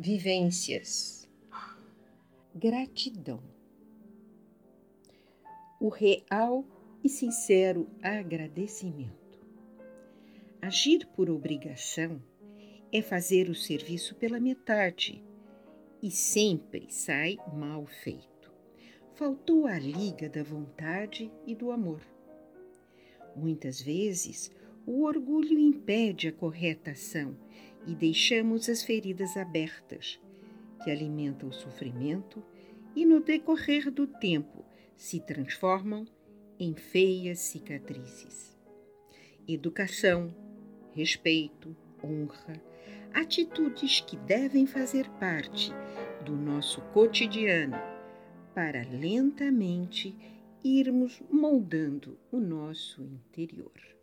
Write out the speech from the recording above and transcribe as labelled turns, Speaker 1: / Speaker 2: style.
Speaker 1: Vivências. Gratidão. O real e sincero agradecimento. Agir por obrigação é fazer o serviço pela metade e sempre sai mal feito. Faltou a liga da vontade e do amor. Muitas vezes, o orgulho impede a correta ação e deixamos as feridas abertas, que alimentam o sofrimento e, no decorrer do tempo, se transformam em feias cicatrizes. Educação, respeito, honra, atitudes que devem fazer parte do nosso cotidiano para lentamente irmos moldando o nosso interior.